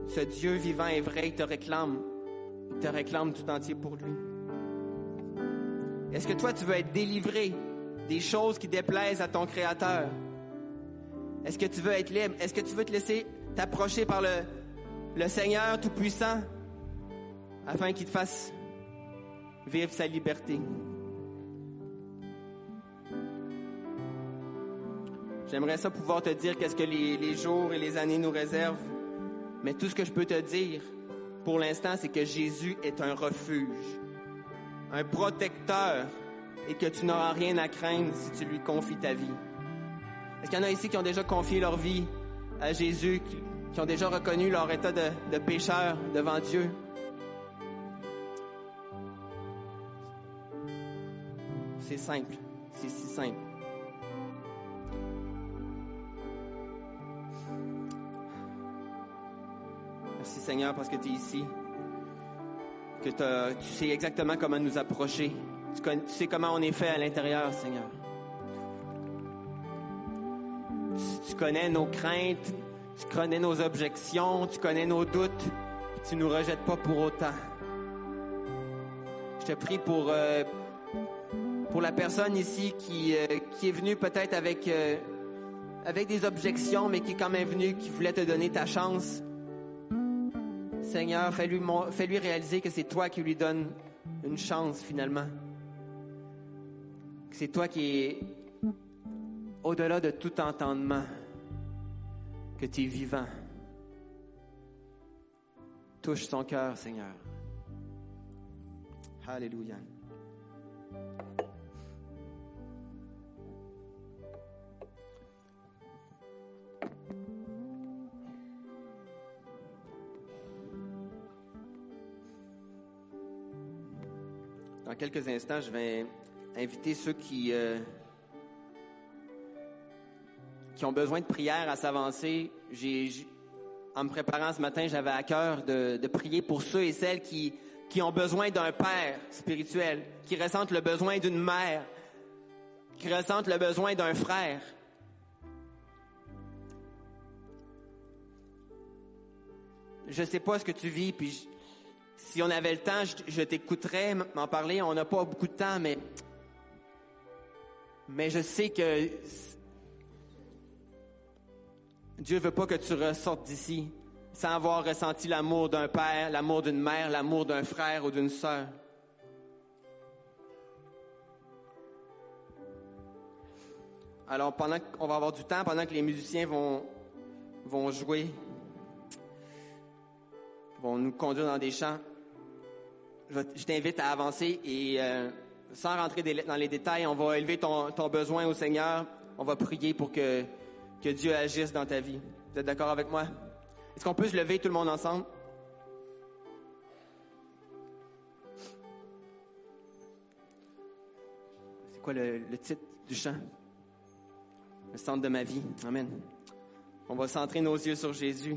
Ce Dieu vivant et vrai, il te réclame. Il te réclame tout entier pour lui. Est-ce que toi, tu veux être délivré des choses qui déplaisent à ton Créateur? Est-ce que tu veux être libre? Est-ce que tu veux te laisser t'approcher par le, le Seigneur Tout-Puissant afin qu'il te fasse vivre sa liberté? J'aimerais ça pouvoir te dire qu'est-ce que les, les jours et les années nous réservent. Mais tout ce que je peux te dire pour l'instant, c'est que Jésus est un refuge, un protecteur et que tu n'auras rien à craindre si tu lui confies ta vie. Est-ce qu'il y en a ici qui ont déjà confié leur vie à Jésus, qui, ont déjà reconnu leur état de, de pécheur devant Dieu? C'est simple, c'est si simple. Merci Seigneur parce que tu es ici, que tu sais exactement comment nous approcher. Tu, sais comment on est fait à l'intérieur, Seigneur. Tu, connais nos craintes, tu connais nos objections, tu connais nos doutes, puis tu nous rejettes pas pour autant. Je te prie pour, euh, pour la personne ici qui, euh, qui est venue peut-être avec, euh, avec des objections, mais qui est quand même venue, qui voulait te donner ta chance. Seigneur, fais-lui réaliser que c'est toi qui lui donne une chance finalement. C'est toi qui es au-delà de tout entendement, que tu es vivant. Touche son cœur, Seigneur. Alléluia. Dans quelques instants, je vais inviter ceux qui, euh, qui ont besoin de prière à s'avancer. En me préparant ce matin, j'avais à cœur de, prier pour ceux et celles qui, qui ont besoin d'un père spirituel, qui ressentent le besoin d'une mère, qui ressentent le besoin d'un frère. Je sais pas ce que tu vis, puis si on avait le temps, je, t'écouterais m'en parler. On n'a pas beaucoup de temps, mais mais je sais que Dieu veut pas que tu ressortes d'ici sans avoir ressenti l'amour d'un père, l'amour d'une mère, l'amour d'un frère ou d'une sœur. Alors pendant qu'on va avoir du temps, pendant que les musiciens vont vont jouer, vont nous conduire dans des chants, je, t'invite à avancer et euh, sans rentrer dans les détails, on va élever ton, besoin au Seigneur. On va prier pour que, que Dieu agisse dans ta vie. Vous êtes d'accord avec moi? Est-ce qu'on peut se lever tout le monde ensemble? C'est quoi le titre du chant? Le centre de ma vie. Amen. On va centrer nos yeux sur Jésus.